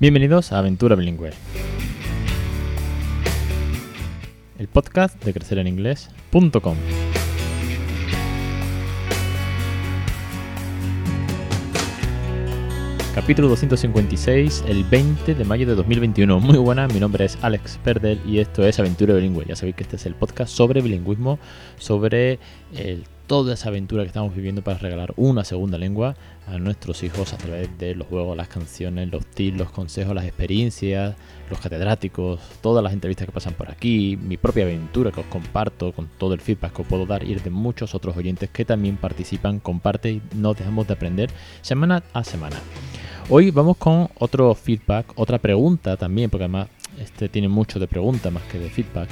Bienvenidos a Aventura Bilingüe, el podcast de crecereninglés.com. Capítulo 256, el 20 de mayo de 2021. Muy buena, mi nombre es Alex Perdel y esto es Aventura Bilingüe. Ya sabéis que este es el podcast sobre bilingüismo, sobre el toda esa aventura que estamos viviendo para regalar una segunda lengua a nuestros hijos a través de los juegos, las canciones, los tips, los consejos, las experiencias, los catedráticos, todas las entrevistas que pasan por aquí, mi propia aventura que os comparto con todo el feedback que os puedo dar y de muchos otros oyentes que también participan, comparten y nos dejamos de aprender semana a semana. Hoy vamos con otro feedback, otra pregunta también, porque además este tiene mucho de pregunta más que de feedback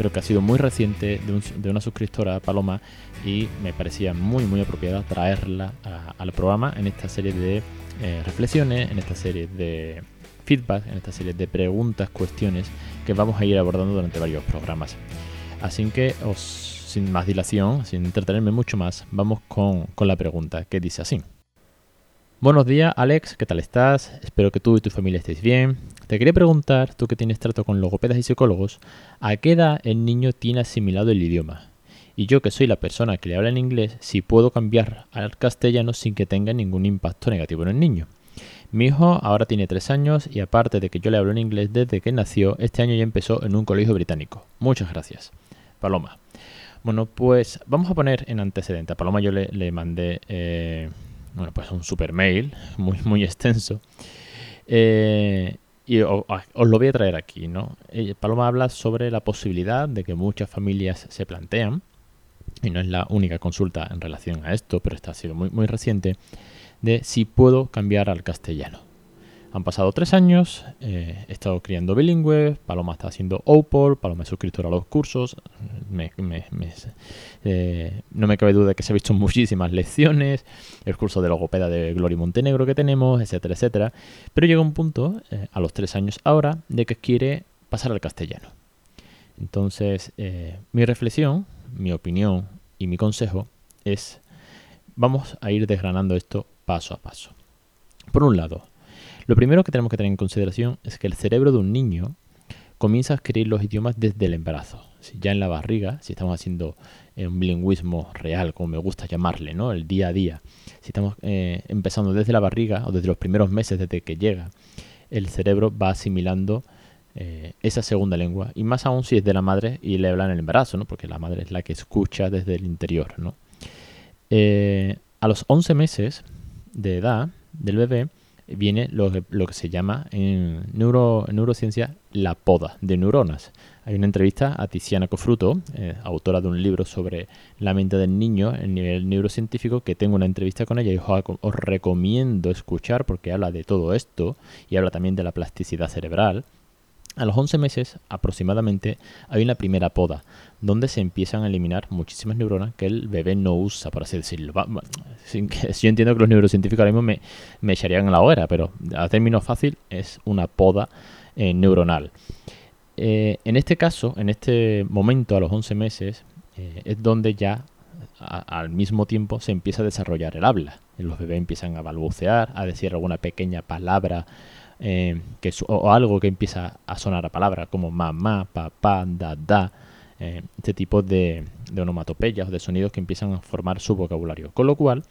pero que ha sido muy reciente de, una suscriptora, Paloma, y me parecía muy, muy apropiada traerla al programa en esta serie de eh, reflexiones, en esta serie de feedback, en esta serie de preguntas, cuestiones que vamos a ir abordando durante varios programas. Así que, sin más dilación, sin entretenerme mucho más, vamos con, con la pregunta que dice así. Buenos días, Alex, ¿qué tal estás? Espero que tú y tu familia estéis bien. Te quería preguntar, tú que tienes trato con logopedas y psicólogos, ¿a qué edad el niño tiene asimilado el idioma? Y yo que soy la persona que le habla en inglés, si puedo cambiar al castellano sin que tenga ningún impacto negativo en el niño. Mi hijo ahora tiene 3 años y aparte de que yo le hablo en inglés desde que nació, este año ya empezó en un colegio británico. Muchas gracias. Paloma. Bueno, pues vamos a poner en antecedente. A Paloma yo le, mandé... Eh, bueno, pues un super mail muy, muy extenso. Eh, y os, lo voy a traer aquí, ¿no? Eh, Paloma habla sobre la posibilidad de que muchas familias se plantean, y no es la única consulta en relación a esto, pero esta ha sido muy, muy reciente, de si puedo cambiar al castellano. Han pasado tres años, eh, he estado criando bilingüe, Paloma está haciendo OPOL, Paloma es suscriptora a los cursos, eh, no me cabe duda de que se ha visto muchísimas lecciones, el curso de logopeda de Glory Montenegro que tenemos, etcétera, etcétera. Pero llega un punto, eh, a los tres años ahora, de que quiere pasar al castellano. Entonces, mi reflexión, mi opinión y mi consejo es, vamos a ir desgranando esto paso a paso. Por un lado, lo primero que tenemos que tener en consideración es que el cerebro de un niño comienza a adquirir los idiomas desde el embarazo. Si ya en la barriga, si estamos haciendo eh, un bilingüismo real, como me gusta llamarle, ¿no? El día a día. Si estamos eh, empezando desde la barriga o desde los primeros meses desde que llega, el cerebro va asimilando eh, esa segunda lengua. Y más aún si es de la madre y le habla en el embarazo, ¿no? Porque la madre es la que escucha desde el interior, ¿no? a los 11 meses de edad del bebé, viene lo que, lo que se llama en, neuro, neurociencia la poda de neuronas. Hay una entrevista a Tiziana Cofruto, eh, autora de un libro sobre la mente del niño en nivel neurocientífico, que tengo una entrevista con ella y os recomiendo escuchar porque habla de todo esto y habla también de la plasticidad cerebral. A los 11 meses aproximadamente hay una primera poda, donde se empiezan a eliminar muchísimas neuronas que el bebé no usa, por así decirlo. Yo entiendo que los neurocientíficos ahora mismo me, me echarían en la hoguera, pero a término fácil es una poda eh, neuronal. Eh, en este caso, en este momento, a los 11 meses, eh, es donde ya al mismo tiempo se empieza a desarrollar el habla. Los bebés empiezan a balbucear, a decir alguna pequeña palabra eh, que o algo que empieza a sonar a palabra como mamá, papá, da, da, eh, este tipo de, onomatopeyas o de sonidos que empiezan a formar su vocabulario. Con lo cual,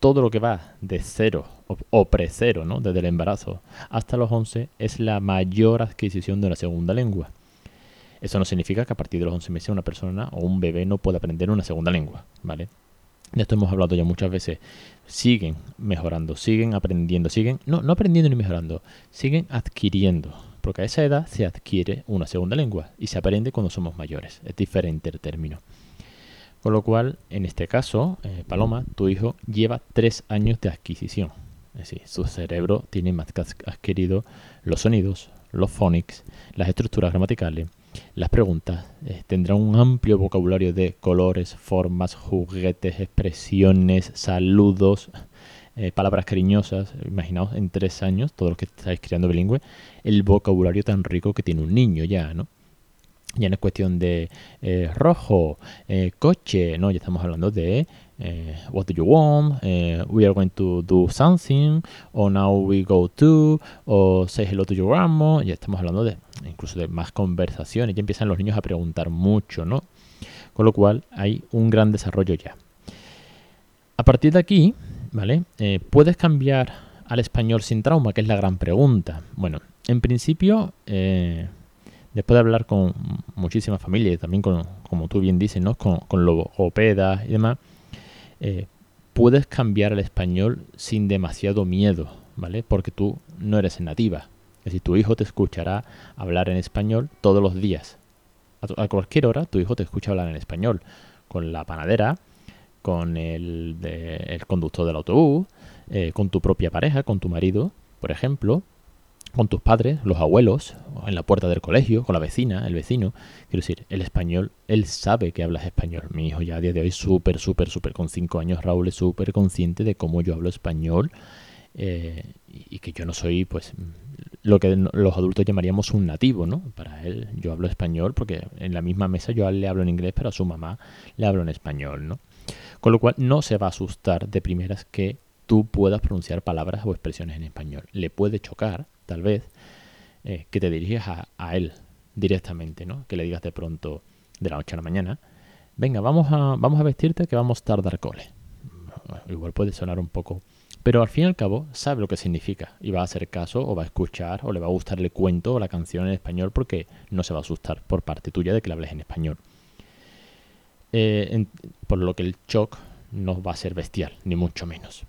todo lo que va de cero o, pre-cero, ¿no? desde el embarazo hasta los 11, es la mayor adquisición de una segunda lengua. Eso no significa que a partir de los 11 meses una persona o un bebé no pueda aprender una segunda lengua, ¿vale? De esto hemos hablado ya muchas veces. Siguen mejorando, siguen aprendiendo, siguen, no, no aprendiendo ni mejorando, siguen adquiriendo. Porque a esa edad se adquiere una segunda lengua y se aprende cuando somos mayores. Es diferente el término. Con lo cual, en este caso, eh, Paloma, tu hijo lleva tres años de adquisición. Es decir, su cerebro tiene más que adquirido los sonidos, los phonics, las estructuras gramaticales, las preguntas eh, tendrán un amplio vocabulario de colores, formas, juguetes, expresiones, saludos, eh, palabras cariñosas. Imaginaos en tres años, todos los que estáis creando bilingüe, el vocabulario tan rico que tiene un niño ya, ¿no? Ya no es cuestión de eh, rojo, coche, no, ya estamos hablando de eh, what do you want, eh, we are going to do something, o now we go to, o say hello to your grandma, ya estamos hablando de incluso de más conversaciones, ya empiezan los niños a preguntar mucho, ¿no? Con lo cual hay un gran desarrollo ya. A partir de aquí, ¿vale? Eh, ¿Puedes cambiar al español sin trauma? Que es la gran pregunta. Bueno, en principio, después de hablar con muchísimas familias y también con, como tú bien dices, ¿no? con, con logopedas y demás, eh, puedes cambiar al español sin demasiado miedo, ¿vale? Porque tú no eres nativa. Es decir, tu hijo te escuchará hablar en español todos los días. A, cualquier hora tu hijo te escucha hablar en español. Con la panadera, con el, el conductor del autobús, eh, con tu propia pareja, con tu marido, por ejemplo, con tus padres, los abuelos, en la puerta del colegio, con la vecina, el vecino. Quiero decir, el español, él sabe que hablas español. Mi hijo ya a día de hoy súper, súper, súper, con cinco años, Raúl es súper consciente de cómo yo hablo español eh, y que yo no soy, pues, lo que los adultos llamaríamos un nativo, ¿no? Para él, yo hablo español porque en la misma mesa yo le hablo en inglés, pero a su mamá le hablo en español, ¿no? Con lo cual no se va a asustar de primeras que tú puedas pronunciar palabras o expresiones en español. Le puede chocar, tal vez, eh, que te dirijas a, él directamente, ¿no? Que le digas de pronto, de la noche a la mañana, venga, vamos a, vamos a vestirte que vamos a tardar cole. Igual puede sonar un poco, pero al fin y al cabo sabe lo que significa y va a hacer caso o va a escuchar o le va a gustar el cuento o la canción en español porque no se va a asustar por parte tuya de que le hables en español. Eh, por lo que el shock no va a ser bestial, ni mucho menos.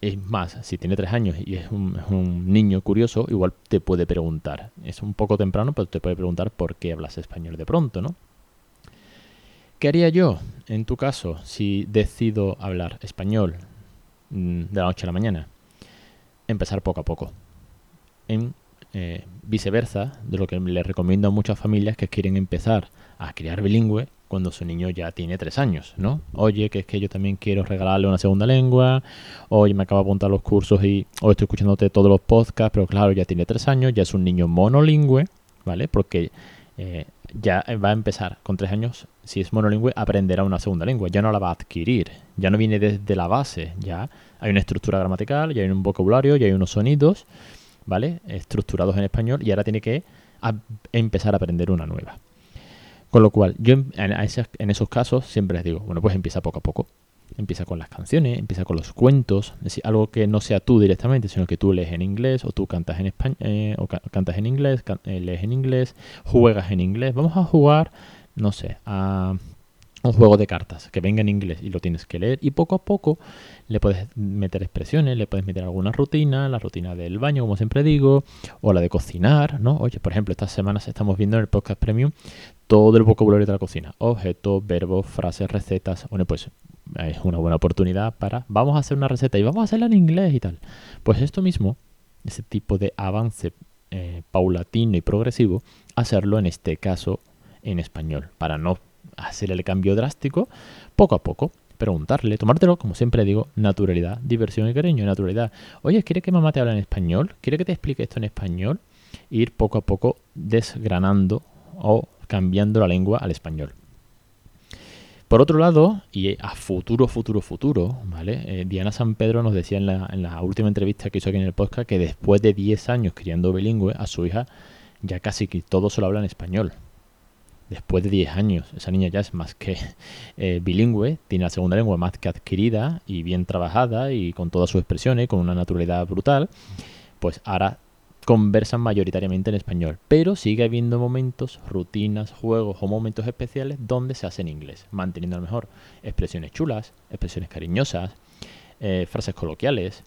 Es más, si tiene tres años y es un, niño curioso, igual te puede preguntar. Es un poco temprano, pero te puede preguntar por qué hablas español de pronto, ¿no? ¿Qué haría yo, en tu caso, si decido hablar español mm, de la noche a la mañana? Empezar poco a poco. En eh, viceversa, de lo que le recomiendo a muchas familias que quieren empezar a criar bilingüe, cuando su niño ya tiene tres años, ¿no? Oye, que es que yo también quiero regalarle una segunda lengua, oye, me acabo de apuntar los cursos y hoy estoy escuchándote todos los podcasts, pero claro, ya tiene tres años, ya es un niño monolingüe, ¿vale? Porque eh, ya va a empezar con tres años, si es monolingüe, aprenderá una segunda lengua, ya no la va a adquirir, ya no viene desde la base, ya hay una estructura gramatical, ya hay un vocabulario, ya hay unos sonidos, ¿vale? Estructurados en español y ahora tiene que empezar a aprender una nueva. Con lo cual, yo en, esos casos siempre les digo, bueno, pues empieza poco a poco. Empieza con las canciones, empieza con los cuentos, es decir, algo que no sea tú directamente, sino que tú lees en inglés o tú cantas en español, eh, o cantas en inglés, eh, lees en inglés, juegas en inglés. Vamos a jugar, no sé, a un juego de cartas que venga en inglés y lo tienes que leer y poco a poco le puedes meter expresiones, le puedes meter alguna rutina, la rutina del baño, como siempre digo, o la de cocinar, ¿no? Oye, por ejemplo, estas semanas estamos viendo en el podcast premium todo el vocabulario de la cocina, objetos, verbos, frases, recetas. Bueno, pues es una buena oportunidad para vamos a hacer una receta y vamos a hacerla en inglés y tal. Pues esto mismo, ese tipo de avance eh, paulatino y progresivo, hacerlo en este caso en español, para no hacer el cambio drástico poco a poco. Preguntarle, tomártelo, como siempre digo, naturalidad, diversión y cariño, naturalidad. Oye, ¿quiere que mamá te hable en español? ¿Quiere que te explique esto en español? Ir poco a poco desgranando o cambiando la lengua al español. Por otro lado, y a futuro, futuro, futuro, ¿vale? Eh, Diana San Pedro nos decía en la, en la, última entrevista que hizo aquí en el podcast que después de 10 años criando bilingüe, a su hija ya casi que todo se lo habla en español después de 10 años. Esa niña ya es más que eh, bilingüe, tiene la segunda lengua más que adquirida y bien trabajada y con todas sus expresiones, con una naturalidad brutal, pues ahora conversan mayoritariamente en español, pero sigue habiendo momentos, rutinas, juegos o momentos especiales donde se hace en inglés, manteniendo a lo mejor expresiones chulas, expresiones cariñosas, eh, frases coloquiales,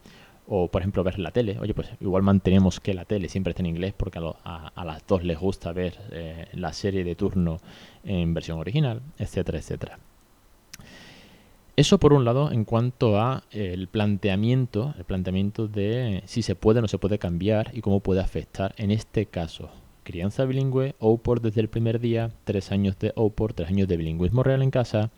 o por ejemplo ver la tele. Oye, pues igual mantenemos que la tele siempre esté en inglés porque a, las dos les gusta ver eh, la serie de turno en versión original, etcétera, etcétera. Eso por un lado en cuanto a el planteamiento, el planteamiento de si se puede o no se puede cambiar y cómo puede afectar en este caso. Crianza bilingüe, OPOR desde el primer día, tres años de OPOR, tres años de bilingüismo real en casa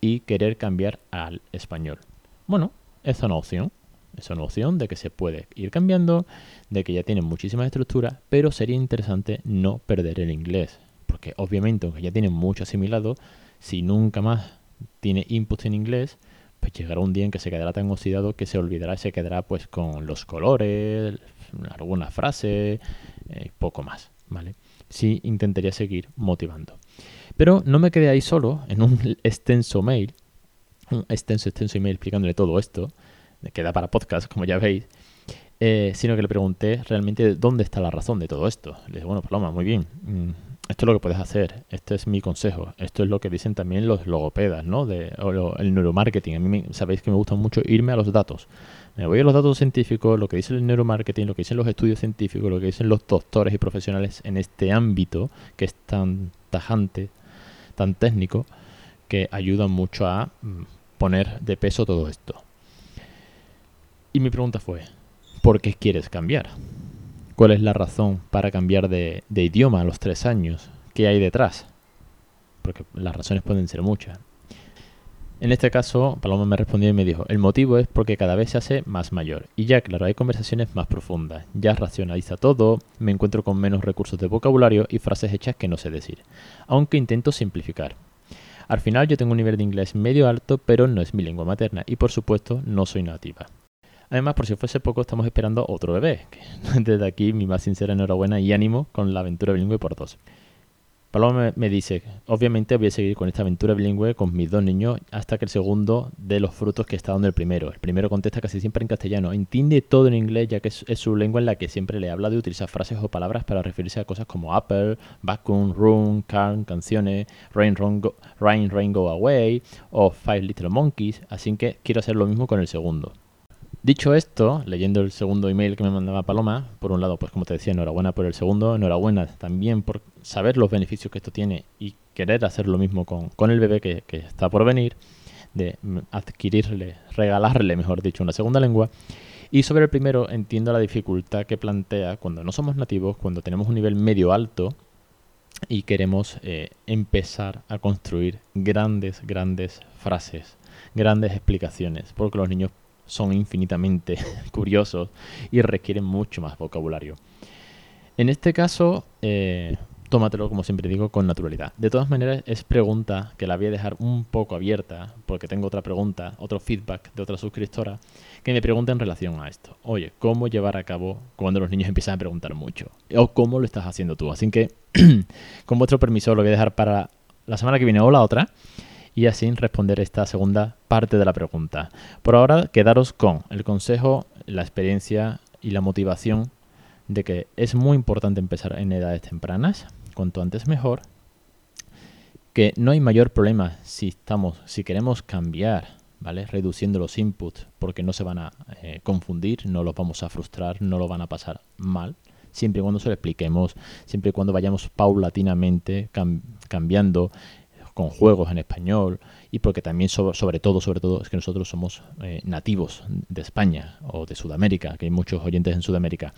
y querer cambiar al español. Bueno, es una opción, es una opción de que se puede ir cambiando, de que ya tiene muchísimas estructuras, pero sería interesante no perder el inglés. Porque obviamente, aunque ya tiene mucho asimilado, si nunca más tiene inputs en inglés, pues llegará un día en que se quedará tan oxidado que se olvidará y se quedará pues con los colores, alguna frase, eh, poco más, ¿vale? Sí intentaría seguir motivando. Pero no me quedé ahí solo en un extenso mail, un extenso, extenso email explicándole todo esto, que da para podcast, como ya veis, eh, sino que le pregunté realmente dónde está la razón de todo esto. Le dije, bueno, Paloma, muy bien, mm, esto es lo que puedes hacer, este es mi consejo, esto es lo que dicen también los logopedas, ¿no? De, o el neuromarketing. A mí sabéis que me gusta mucho irme a los datos. Me voy a los datos científicos, lo que dice el neuromarketing, lo que dicen los estudios científicos, lo que dicen los doctores y profesionales en este ámbito que es tan tajante, tan técnico, que ayuda mucho a mm, poner de peso todo esto. Y mi pregunta fue, ¿por qué quieres cambiar? ¿Cuál es la razón para cambiar de, idioma a los tres años? ¿Qué hay detrás? Porque las razones pueden ser muchas. En este caso, Paloma me respondió y me dijo, el motivo es porque cada vez se hace más mayor. Y ya, claro, hay conversaciones más profundas. Ya racionaliza todo, me encuentro con menos recursos de vocabulario y frases hechas que no sé decir. Aunque intento simplificar. Al final yo tengo un nivel de inglés medio alto, pero no es mi lengua materna y por supuesto no soy nativa. Además, por si fuese poco, estamos esperando otro bebé. Desde aquí, mi más sincera enhorabuena y ánimo con la aventura bilingüe por dos. Paloma me, dice, obviamente voy a seguir con esta aventura bilingüe con mis dos niños hasta que el segundo dé los frutos que está dando el primero. El primero contesta casi siempre en castellano, entiende todo en inglés ya que es, su lengua en la que siempre le habla de utilizar frases o palabras para referirse a cosas como apple, vacuum, room, car, canciones, rain, rain, rain go away o five little monkeys, así que quiero hacer lo mismo con el segundo. Dicho esto, leyendo el segundo email que me mandaba Paloma, por un lado, pues como te decía, enhorabuena por el segundo, enhorabuena también por saber los beneficios que esto tiene y querer hacer lo mismo con, el bebé que, está por venir, de adquirirle, regalarle, mejor dicho, una segunda lengua. Y sobre el primero, entiendo la dificultad que plantea cuando no somos nativos, cuando tenemos un nivel medio alto y queremos eh, empezar a construir grandes, grandes frases, grandes explicaciones, porque los niños son infinitamente curiosos y requieren mucho más vocabulario. En este caso, eh, tómatelo, como siempre digo, con naturalidad. De todas maneras, es pregunta que la voy a dejar un poco abierta, porque tengo otra pregunta, otro feedback de otra suscriptora, que me pregunta en relación a esto. Oye, ¿cómo llevar a cabo cuando los niños empiezan a preguntar mucho? ¿O cómo lo estás haciendo tú? Así que, con vuestro permiso, lo voy a dejar para la semana que viene o la otra y así responder esta segunda parte de la pregunta. Por ahora, quedaros con el consejo, la experiencia y la motivación de que es muy importante empezar en edades tempranas, cuanto antes mejor, que no hay mayor problema si estamos, si queremos cambiar, ¿vale? Reduciendo los inputs porque no se van a eh, confundir, no los vamos a frustrar, no lo van a pasar mal, siempre y cuando se lo expliquemos, siempre y cuando vayamos paulatinamente cambiando con juegos en español y porque también sobre, todo, sobre todo es que nosotros somos eh, nativos de España o de Sudamérica, que hay muchos oyentes en Sudamérica,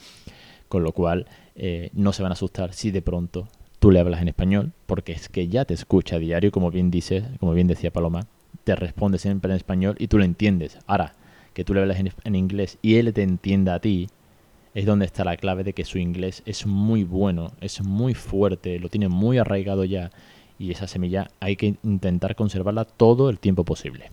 con lo cual eh, no se van a asustar si de pronto tú le hablas en español, porque es que ya te escucha a diario, como bien dice, como bien decía Paloma, te responde siempre en español y tú lo entiendes. Ahora, que tú le hablas en, en inglés y él te entienda a ti, es donde está la clave de que su inglés es muy bueno, es muy fuerte, lo tiene muy arraigado ya y esa semilla hay que intentar conservarla todo el tiempo posible.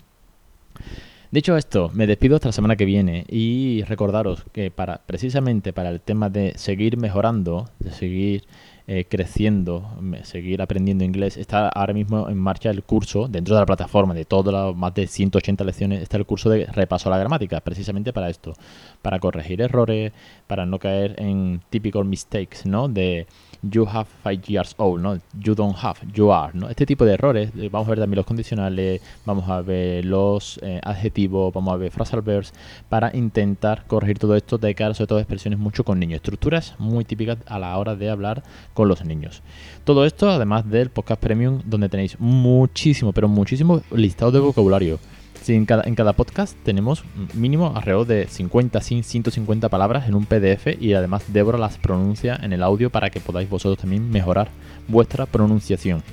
Dicho esto, me despido hasta la semana que viene y recordaros que para precisamente para el tema de seguir mejorando, de seguir eh, creciendo, seguir aprendiendo inglés, está ahora mismo en marcha el curso dentro de la plataforma de todas las más de 180 lecciones, está el curso de repaso a la gramática, precisamente para esto, para corregir errores, para no caer en typical mistakes, ¿no? De you have five years old, ¿no? You don't have, you are, ¿no? Este tipo de errores, eh, vamos a ver también los condicionales, vamos a ver los eh, adjetivos, vamos a ver phrasal verbs, para intentar corregir todo esto de cara sobre todo expresiones mucho con niños. Estructuras muy típicas a la hora de hablar con los niños. Todo esto además del podcast premium donde tenéis muchísimo, pero muchísimo listado de vocabulario en, cada, en cada podcast tenemos mínimo alrededor de 50, 150 palabras en un PDF y además Débora las pronuncia en el audio para que podáis vosotros también mejorar vuestra pronunciación.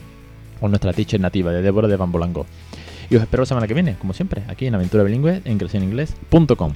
Con nuestra teacher nativa de Débora de Bambolango. Y os espero la semana que viene, como siempre, aquí en Aventura Bilingüe en creceninglés.com.